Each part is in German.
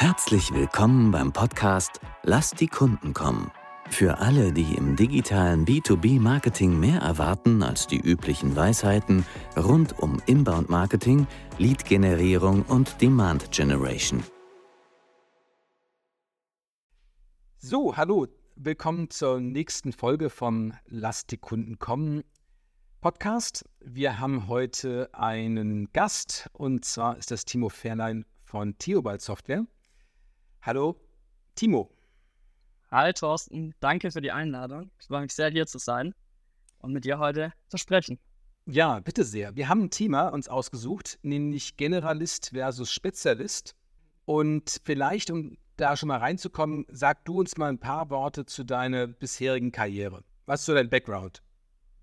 Herzlich willkommen beim Podcast Lass die Kunden kommen. Für alle, die im digitalen B2B-Marketing mehr erwarten als die üblichen Weisheiten rund um Inbound-Marketing, Lead-Generierung und Demand-Generation. So, hallo, willkommen zur nächsten Folge vom Lass die Kunden kommen Podcast. Wir haben heute einen Gast und zwar ist das Timo Ferlein von Theobald Software. Hallo, Timo. Hi Thorsten, danke für die Einladung. Ich freue mich sehr, hier zu sein und mit dir heute zu sprechen. Ja, bitte sehr. Wir haben ein Thema uns ausgesucht, nämlich Generalist versus Spezialist. Und vielleicht, um da schon mal reinzukommen, sag du uns mal ein paar Worte zu deiner bisherigen Karriere. Was ist so dein Background?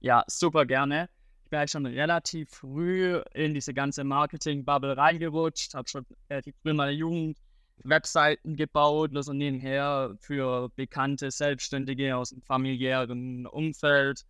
Ja, super gerne. Ich bin halt schon relativ früh in diese ganze Marketing-Bubble reingerutscht, habe schon relativ früh in meiner Jugend Webseiten gebaut, also nebenher für bekannte Selbstständige aus dem familiären Umfeld.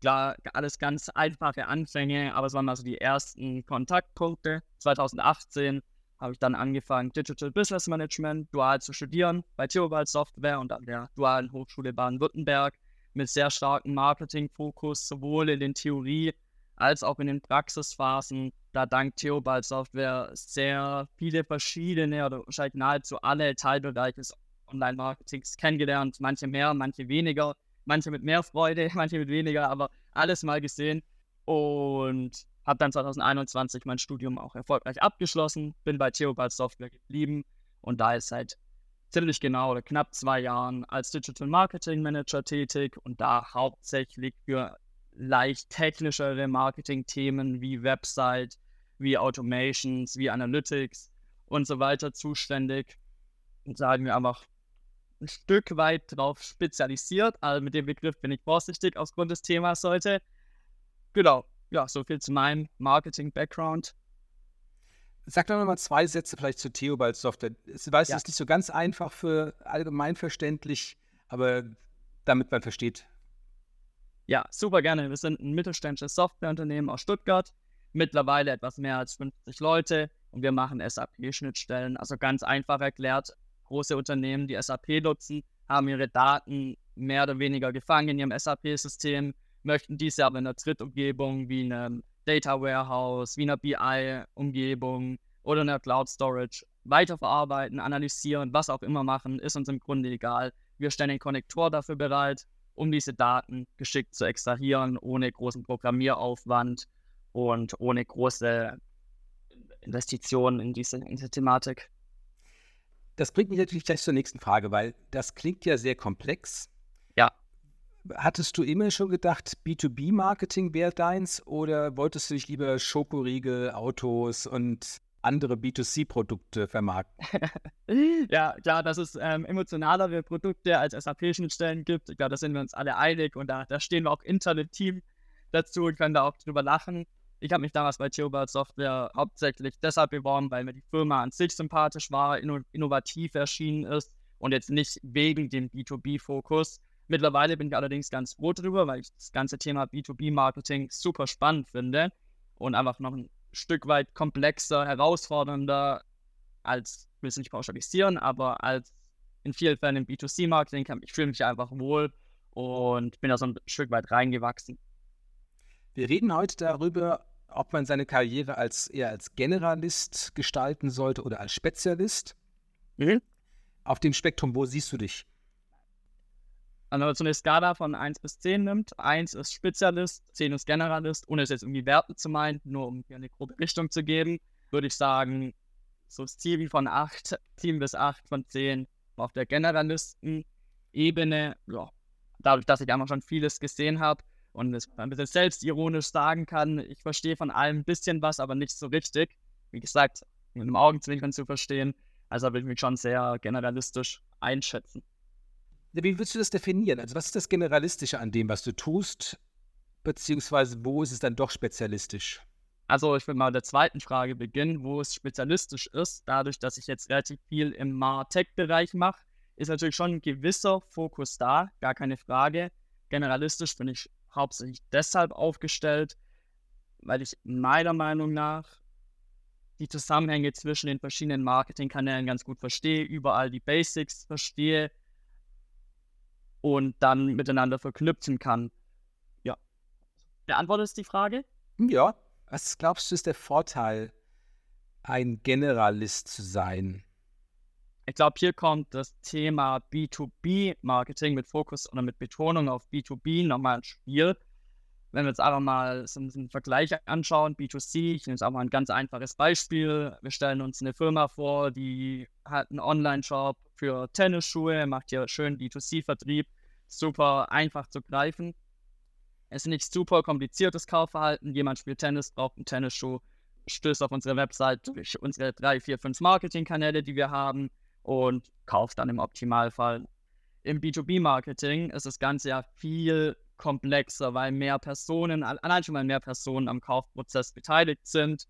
Klar, alles ganz einfache Anfänge, aber es waren mal so die ersten Kontaktpunkte. 2018 habe ich dann angefangen, Digital Business Management dual zu studieren bei Theobald Software und an der Dualen Hochschule Baden-Württemberg mit sehr starkem Marketing-Fokus, sowohl in den Theorie- als auch in den Praxisphasen, da dank Theobald Software sehr viele verschiedene oder wahrscheinlich nahezu alle Teilbereiche des Online-Marketings kennengelernt. Manche mehr, manche weniger, manche mit mehr Freude, manche mit weniger, aber alles mal gesehen. Und habe dann 2021 mein Studium auch erfolgreich abgeschlossen, bin bei Theobald Software geblieben und da ist seit ziemlich genau oder knapp zwei Jahren als Digital Marketing Manager tätig und da hauptsächlich für leicht technischere Marketing-Themen wie Website, wie Automations, wie Analytics und so weiter zuständig. Und sagen wir einfach ein Stück weit darauf spezialisiert. Also mit dem Begriff bin ich vorsichtig aufgrund des Themas heute. Genau, ja, so viel zu meinem Marketing-Background. Sag doch nochmal zwei Sätze vielleicht zu Theobald Software. Ich weiß, ja. es ist nicht so ganz einfach für allgemeinverständlich, aber damit man versteht, ja, super gerne. Wir sind ein mittelständisches Softwareunternehmen aus Stuttgart. Mittlerweile etwas mehr als 50 Leute und wir machen SAP-Schnittstellen. Also ganz einfach erklärt, große Unternehmen, die SAP nutzen, haben ihre Daten mehr oder weniger gefangen in ihrem SAP-System, möchten diese aber in einer Drittumgebung wie einem Data Warehouse, wie einer BI-Umgebung oder einer Cloud Storage weiterverarbeiten, analysieren, was auch immer machen, ist uns im Grunde egal. Wir stellen den Konnektor dafür bereit um diese Daten geschickt zu extrahieren, ohne großen Programmieraufwand und ohne große Investitionen in diese, in diese Thematik. Das bringt mich natürlich gleich zur nächsten Frage, weil das klingt ja sehr komplex. Ja. Hattest du immer schon gedacht, B2B-Marketing wäre deins oder wolltest du dich lieber Schokoriegel, Autos und andere B2C-Produkte vermarkten. ja, klar, dass es ähm, emotionalere Produkte als SAP-Schnittstellen gibt. Ich glaube, da sind wir uns alle einig und da, da stehen wir auch Internet-Team dazu und können da auch drüber lachen. Ich habe mich damals bei Theobald Software hauptsächlich deshalb beworben, weil mir die Firma an sich sympathisch war, inno innovativ erschienen ist und jetzt nicht wegen dem B2B-Fokus. Mittlerweile bin ich allerdings ganz froh drüber, weil ich das ganze Thema B2B-Marketing super spannend finde und einfach noch ein Stück weit komplexer, herausfordernder als, ich will es nicht pauschalisieren, aber als in vielen Fällen im B2C-Marketing. Ich fühle mich einfach wohl und bin da so ein Stück weit reingewachsen. Wir reden heute darüber, ob man seine Karriere als eher als Generalist gestalten sollte oder als Spezialist. Mhm. Auf dem Spektrum, wo siehst du dich? Also wenn man so eine Skala von 1 bis 10 nimmt, 1 ist Spezialist, 10 ist Generalist, ohne es jetzt irgendwie Werten zu meinen, nur um hier eine grobe Richtung zu geben, würde ich sagen, so das Ziel von 8, 7 bis 8 von 10 auf der Generalisten-Ebene, ja, dadurch, dass ich einfach schon vieles gesehen habe und es ein bisschen selbstironisch sagen kann, ich verstehe von allem ein bisschen was, aber nicht so richtig. Wie gesagt, mit einem Augenzwinkern zu verstehen, also würde ich mich schon sehr generalistisch einschätzen. Wie würdest du das definieren? Also was ist das Generalistische an dem, was du tust, beziehungsweise wo ist es dann doch spezialistisch? Also ich will mal mit der zweiten Frage beginnen, wo es spezialistisch ist. Dadurch, dass ich jetzt relativ viel im Martech-Bereich mache, ist natürlich schon ein gewisser Fokus da, gar keine Frage. Generalistisch bin ich hauptsächlich deshalb aufgestellt, weil ich meiner Meinung nach die Zusammenhänge zwischen den verschiedenen Marketingkanälen ganz gut verstehe, überall die Basics verstehe und dann miteinander verknüpfen kann. Ja. Beantwortest du die Frage? Ja. Was glaubst du, ist der Vorteil, ein Generalist zu sein? Ich glaube, hier kommt das Thema B2B-Marketing mit Fokus oder mit Betonung auf B2B nochmal ins Spiel. Wenn wir jetzt einfach mal so einen Vergleich anschauen, B2C, ich nehme jetzt auch mal ein ganz einfaches Beispiel. Wir stellen uns eine Firma vor, die hat einen Online-Shop für Tennisschuhe, macht hier schön B2C-Vertrieb, super einfach zu greifen. Es ist nicht super kompliziertes Kaufverhalten. Jemand spielt Tennis, braucht einen Tennisschuh, stößt auf unsere Website durch unsere drei, vier, fünf Marketingkanäle, die wir haben und kauft dann im Optimalfall. Im B2B-Marketing ist das Ganze ja viel komplexer, weil mehr Personen, allein schon mal mehr Personen am Kaufprozess beteiligt sind,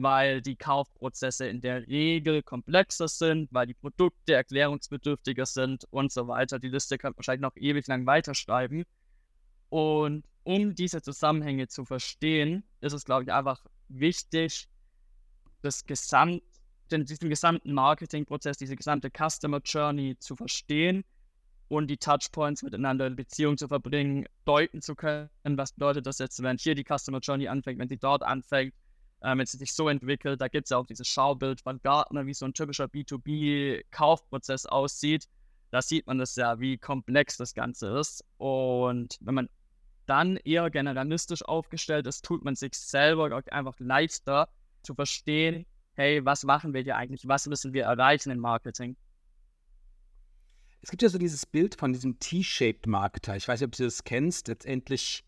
weil die Kaufprozesse in der Regel komplexer sind, weil die Produkte erklärungsbedürftiger sind und so weiter. Die Liste man wahrscheinlich noch ewig lang weiterschreiben. Und um diese Zusammenhänge zu verstehen, ist es, glaube ich, einfach wichtig, das Gesamt, den, diesen gesamten Marketingprozess, diese gesamte Customer Journey zu verstehen und die Touchpoints miteinander in Beziehung zu verbringen, deuten zu können, was bedeutet das jetzt, wenn hier die Customer Journey anfängt, wenn sie dort anfängt, äh, wenn sie sich so entwickelt. Da gibt es ja auch dieses Schaubild von Gartner, wie so ein typischer B2B-Kaufprozess aussieht. Da sieht man das ja, wie komplex das Ganze ist. Und wenn man dann eher generalistisch aufgestellt ist, tut man sich selber einfach leichter zu verstehen, hey, was machen wir hier eigentlich, was müssen wir erreichen im Marketing. Es gibt ja so dieses Bild von diesem T-shaped Marketer. Ich weiß nicht, ob du das kennst. Letztendlich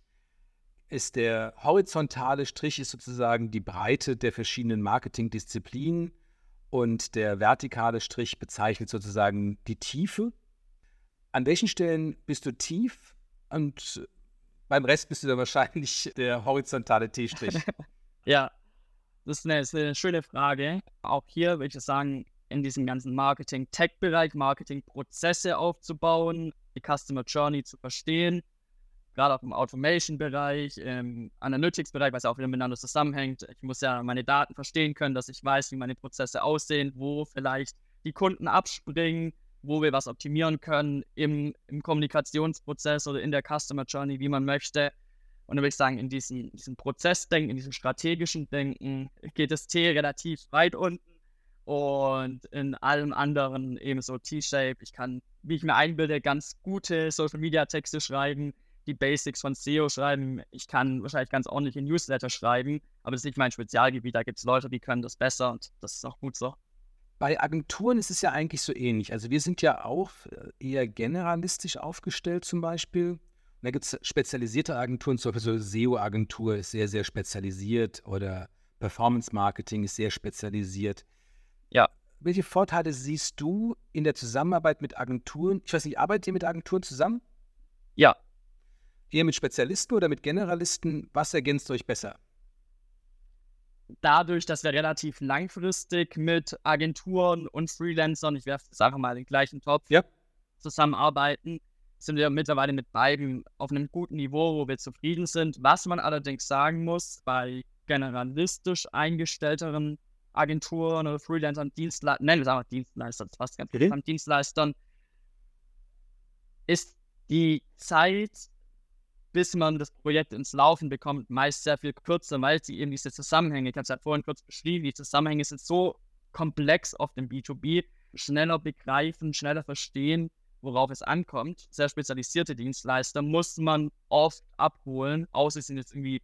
ist der horizontale Strich ist sozusagen die Breite der verschiedenen Marketingdisziplinen und der vertikale Strich bezeichnet sozusagen die Tiefe. An welchen Stellen bist du tief und beim Rest bist du dann wahrscheinlich der horizontale T-Strich. ja, das ist, eine, das ist eine schöne Frage. Auch hier würde ich sagen, in diesem ganzen Marketing-Tech-Bereich, Marketing-Prozesse aufzubauen, die Customer Journey zu verstehen, gerade auch im Automation-Bereich, im Analytics-Bereich, was auch wieder miteinander zusammenhängt. Ich muss ja meine Daten verstehen können, dass ich weiß, wie meine Prozesse aussehen, wo vielleicht die Kunden abspringen, wo wir was optimieren können im, im Kommunikationsprozess oder in der Customer Journey, wie man möchte. Und dann würde ich sagen, in diesem, diesem Prozessdenken, in diesem strategischen Denken geht das T relativ weit unten und in allem anderen eben so T-Shape. Ich kann, wie ich mir einbilde, ganz gute Social Media Texte schreiben, die Basics von SEO schreiben. Ich kann wahrscheinlich ganz ordentliche Newsletter schreiben, aber das ist nicht mein Spezialgebiet. Da gibt es Leute, die können das besser und das ist auch gut so. Bei Agenturen ist es ja eigentlich so ähnlich. Also wir sind ja auch äh, eher generalistisch aufgestellt zum Beispiel. Und da gibt es spezialisierte Agenturen, zum Beispiel so SEO-Agentur ist sehr, sehr spezialisiert oder Performance Marketing ist sehr spezialisiert. Ja. Welche Vorteile siehst du in der Zusammenarbeit mit Agenturen? Ich weiß nicht, arbeitet ihr mit Agenturen zusammen? Ja. Eher mit Spezialisten oder mit Generalisten? Was ergänzt euch besser? dadurch, dass wir relativ langfristig mit Agenturen und Freelancern, ich werfe das einfach mal in den gleichen Topf, ja. zusammenarbeiten, sind wir mittlerweile mit beiden auf einem guten Niveau, wo wir zufrieden sind. Was man allerdings sagen muss, bei generalistisch eingestellteren Agenturen oder Freelancern, Dienstleistern, nennen wir es einfach Dienstleister, das passt ganz gut, Dienstleistern, ist die Zeit bis man das Projekt ins Laufen bekommt, meist sehr viel kürzer, weil sie eben diese Zusammenhänge, ich habe es ja vorhin kurz beschrieben, die Zusammenhänge sind so komplex auf dem B2B, schneller begreifen, schneller verstehen, worauf es ankommt. Sehr spezialisierte Dienstleister muss man oft abholen, außer sie sind jetzt irgendwie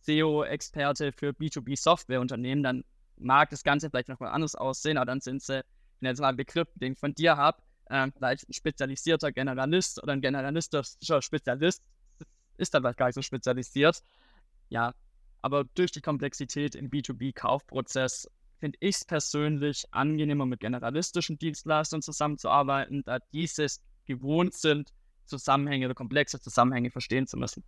SEO-Experte für B2B-Softwareunternehmen, dann mag das Ganze vielleicht nochmal anders aussehen, aber dann sind sie, wenn jetzt mal einen Begriff, den ich von dir habe, äh, vielleicht ein spezialisierter Generalist oder ein generalistischer Spezialist ist dann vielleicht gar nicht so spezialisiert. Ja, aber durch die Komplexität im B2B-Kaufprozess finde ich es persönlich angenehmer, mit generalistischen Dienstleistern zusammenzuarbeiten, da diese gewohnt sind, Zusammenhänge oder komplexe Zusammenhänge verstehen zu müssen.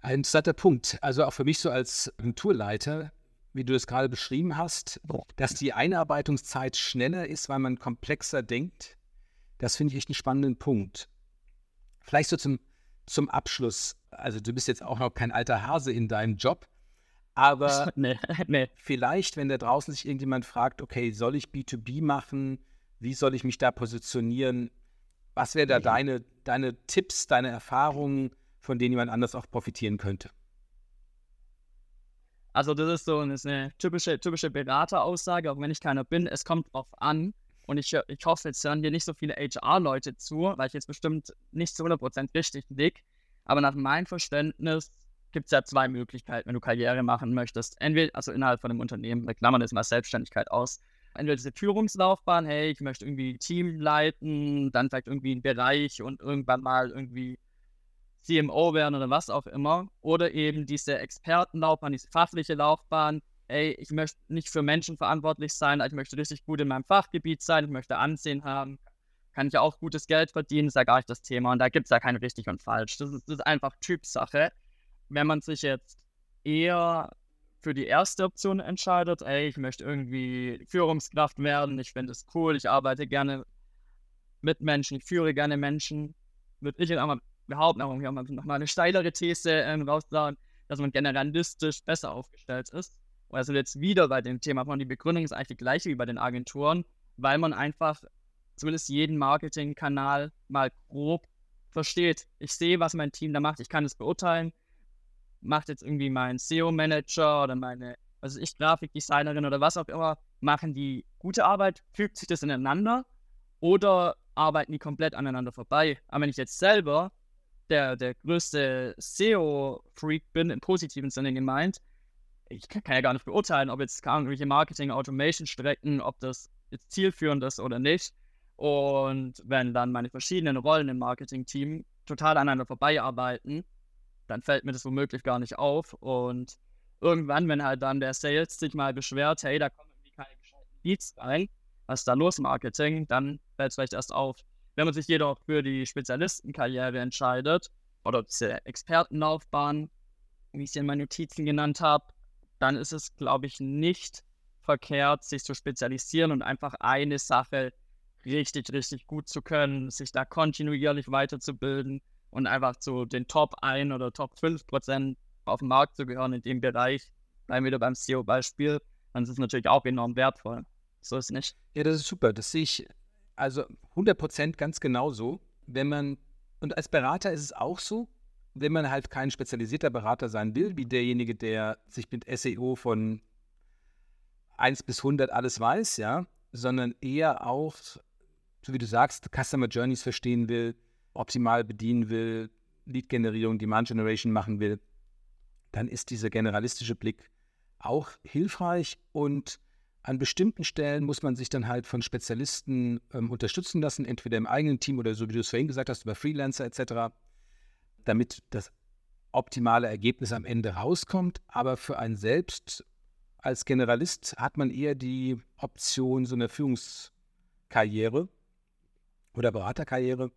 Ein interessanter Punkt. Also auch für mich so als Agenturleiter, wie du es gerade beschrieben hast, dass die Einarbeitungszeit schneller ist, weil man komplexer denkt. Das finde ich echt einen spannenden Punkt. Vielleicht so zum, zum Abschluss also du bist jetzt auch noch kein alter Hase in deinem Job, Aber nee, nee. vielleicht, wenn da draußen sich irgendjemand fragt, okay, soll ich B2B machen? Wie soll ich mich da positionieren? Was wäre da deine, deine Tipps, deine Erfahrungen, von denen jemand anders auch profitieren könnte? Also das ist so das ist eine typische, typische Berateraussage, auch wenn ich keiner bin. Es kommt drauf an. Und ich, ich hoffe, jetzt hören hier nicht so viele HR-Leute zu, weil ich jetzt bestimmt nicht zu 100% richtig liege. Aber nach meinem Verständnis gibt es ja zwei Möglichkeiten, wenn du Karriere machen möchtest. Entweder, also innerhalb von einem Unternehmen, wir klammern jetzt mal Selbstständigkeit aus. Entweder diese Führungslaufbahn, hey, ich möchte irgendwie Team leiten, dann vielleicht irgendwie einen Bereich und irgendwann mal irgendwie CMO werden oder was auch immer. Oder eben diese Expertenlaufbahn, diese fachliche Laufbahn. Ey, ich möchte nicht für Menschen verantwortlich sein, ich möchte richtig gut in meinem Fachgebiet sein, ich möchte Ansehen haben, kann ich auch gutes Geld verdienen, ist ja gar nicht das Thema. Und da gibt es ja kein richtig und falsch. Das ist, das ist einfach Typsache. Wenn man sich jetzt eher für die erste Option entscheidet, ey, ich möchte irgendwie Führungskraft werden, ich finde es cool, ich arbeite gerne mit Menschen, ich führe gerne Menschen, würde ich jetzt einmal behaupten, aber nochmal eine steilere These ähm, raussagen, dass man generalistisch besser aufgestellt ist. Und also jetzt wieder bei dem Thema von die Begründung ist eigentlich die gleiche wie bei den Agenturen, weil man einfach zumindest jeden Marketingkanal mal grob versteht. Ich sehe, was mein Team da macht, ich kann es beurteilen. Macht jetzt irgendwie mein SEO-Manager oder meine, also ich, Grafikdesignerin oder was auch immer, machen die gute Arbeit, fügt sich das ineinander oder arbeiten die komplett aneinander vorbei. Aber wenn ich jetzt selber der, der größte SEO-Freak bin, im positiven Sinne gemeint, ich kann, ja gar nicht beurteilen, ob jetzt irgendwelche Marketing-Automation-Strecken, ob das jetzt zielführend ist oder nicht. Und wenn dann meine verschiedenen Rollen im Marketing-Team total aneinander vorbeiarbeiten, dann fällt mir das womöglich gar nicht auf. Und irgendwann, wenn halt dann der Sales sich mal beschwert, hey, da kommen irgendwie keine gescheiten Leads rein, was ist da los, Marketing, dann fällt es vielleicht erst auf. Wenn man sich jedoch für die Spezialistenkarriere entscheidet oder diese Expertenlaufbahn, wie ich sie in meinen Notizen genannt habe, dann ist es, glaube ich, nicht verkehrt, sich zu spezialisieren und einfach eine Sache richtig, richtig gut zu können, sich da kontinuierlich weiterzubilden und einfach zu den Top 1 oder Top 5 Prozent auf dem Markt zu gehören in dem Bereich. Bleiben wir wieder beim SEO-Beispiel, dann ist es natürlich auch enorm wertvoll. So ist es nicht. Ja, das ist super. Das sehe ich also 100 Prozent ganz genauso. Wenn man, und als Berater ist es auch so, wenn man halt kein spezialisierter Berater sein will, wie derjenige, der sich mit SEO von 1 bis 100 alles weiß, ja, sondern eher auch, so wie du sagst, Customer Journeys verstehen will, optimal bedienen will, Lead-Generierung, Demand-Generation machen will, dann ist dieser generalistische Blick auch hilfreich und an bestimmten Stellen muss man sich dann halt von Spezialisten ähm, unterstützen lassen, entweder im eigenen Team oder so wie du es vorhin gesagt hast, über Freelancer etc., damit das optimale Ergebnis am Ende rauskommt. Aber für einen selbst als Generalist hat man eher die Option so einer Führungskarriere oder Beraterkarriere.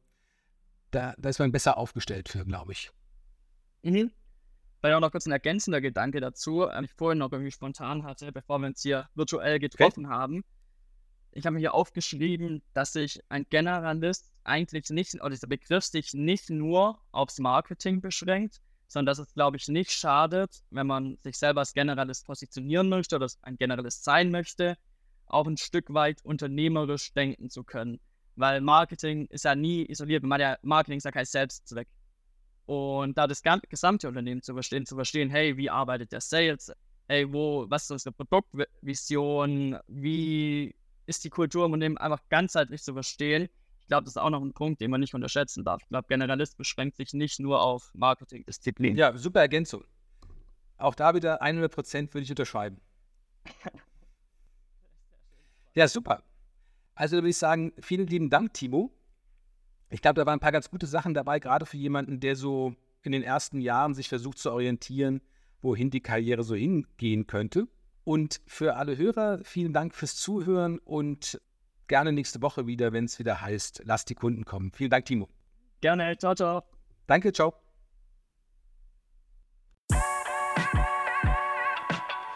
Da, da ist man besser aufgestellt für, glaube ich. Mhm. Vielleicht auch noch kurz ein ergänzender Gedanke dazu, den ich vorhin noch irgendwie spontan hatte, bevor wir uns hier virtuell getroffen okay. haben. Ich habe mir hier aufgeschrieben, dass sich ein Generalist eigentlich nicht, oder dieser Begriff sich nicht nur aufs Marketing beschränkt, sondern dass es, glaube ich, nicht schadet, wenn man sich selber als Generalist positionieren möchte oder ein Generalist sein möchte, auch ein Stück weit unternehmerisch denken zu können. Weil Marketing ist ja nie isoliert. Marketing ist ja kein Selbstzweck. Und da das gesamte Unternehmen zu verstehen, zu verstehen, hey, wie arbeitet der Sales? Hey, wo, was ist unsere Produktvision? Wie ist die Kultur im Unternehmen einfach ganzheitlich zu verstehen? Ich glaube, das ist auch noch ein Punkt, den man nicht unterschätzen darf. Ich glaube, Generalist beschränkt sich nicht nur auf Marketingdisziplin. Ja, super Ergänzung. Auch da wieder 100 Prozent würde ich unterschreiben. ja, super. Also würde ich sagen, vielen lieben Dank, Timo. Ich glaube, da waren ein paar ganz gute Sachen dabei, gerade für jemanden, der so in den ersten Jahren sich versucht zu orientieren, wohin die Karriere so hingehen könnte. Und für alle Hörer, vielen Dank fürs Zuhören und gerne nächste Woche wieder, wenn es wieder heißt, lass die Kunden kommen. Vielen Dank, Timo. Gerne, ciao, ciao. Danke, ciao.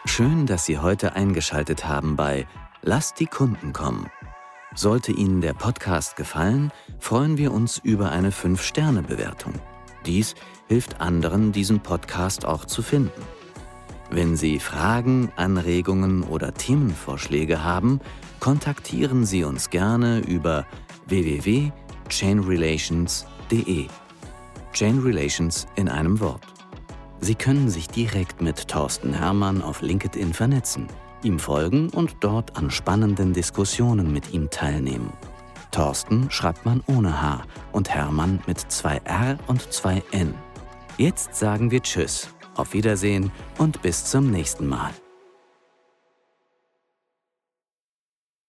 Schön, dass Sie heute eingeschaltet haben bei Lass die Kunden kommen. Sollte Ihnen der Podcast gefallen, freuen wir uns über eine 5-Sterne-Bewertung. Dies hilft anderen, diesen Podcast auch zu finden. Wenn Sie Fragen, Anregungen oder Themenvorschläge haben, kontaktieren Sie uns gerne über www.chainrelations.de. Chain Relations in einem Wort. Sie können sich direkt mit Thorsten Hermann auf LinkedIn vernetzen, ihm folgen und dort an spannenden Diskussionen mit ihm teilnehmen. Thorsten schreibt man ohne H und Hermann mit zwei R und zwei N. Jetzt sagen wir Tschüss, auf Wiedersehen und bis zum nächsten Mal.